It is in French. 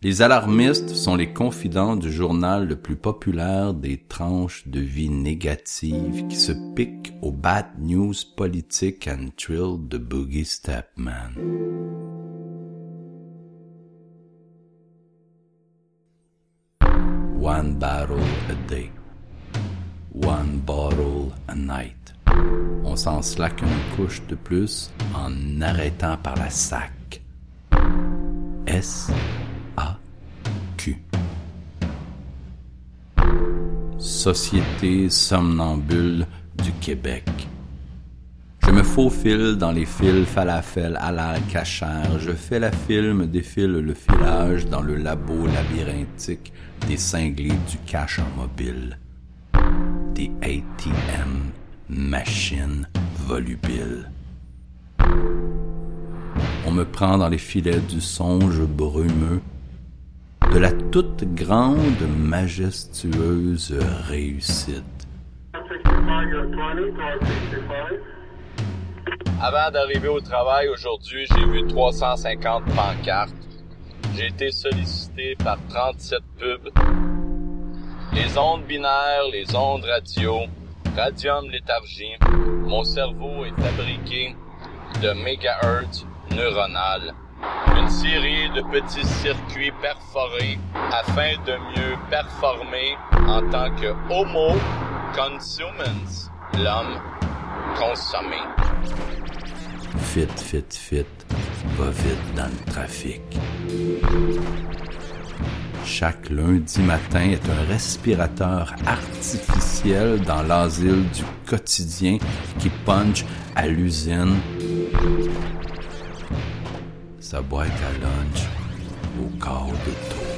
Les alarmistes sont les confidents du journal le plus populaire des tranches de vie négatives qui se piquent aux bad news politiques and thrill de Boogie Stepman. One battle a day. One bottle a night. On s'en slack une couche de plus en arrêtant par la sac. S Société somnambule du Québec. Je me faufile dans les fils falafel à la cachère. Je fais la film, défile le filage dans le labo labyrinthique des cinglés du cash en mobile. Des ATM, machines volubiles. On me prend dans les filets du songe brumeux de la toute grande, majestueuse réussite. Avant d'arriver au travail aujourd'hui, j'ai vu 350 pancartes. J'ai été sollicité par 37 pubs. Les ondes binaires, les ondes radio, radium léthargie. Mon cerveau est fabriqué de mégahertz neuronales une série de petits circuits perforés afin de mieux performer en tant que Homo consumens, l'homme consommé. Fit, fit, fit, va vite dans le trafic. Chaque lundi matin est un respirateur artificiel dans l'asile du quotidien qui punch à l'usine Saboy Calante, o caldo todo.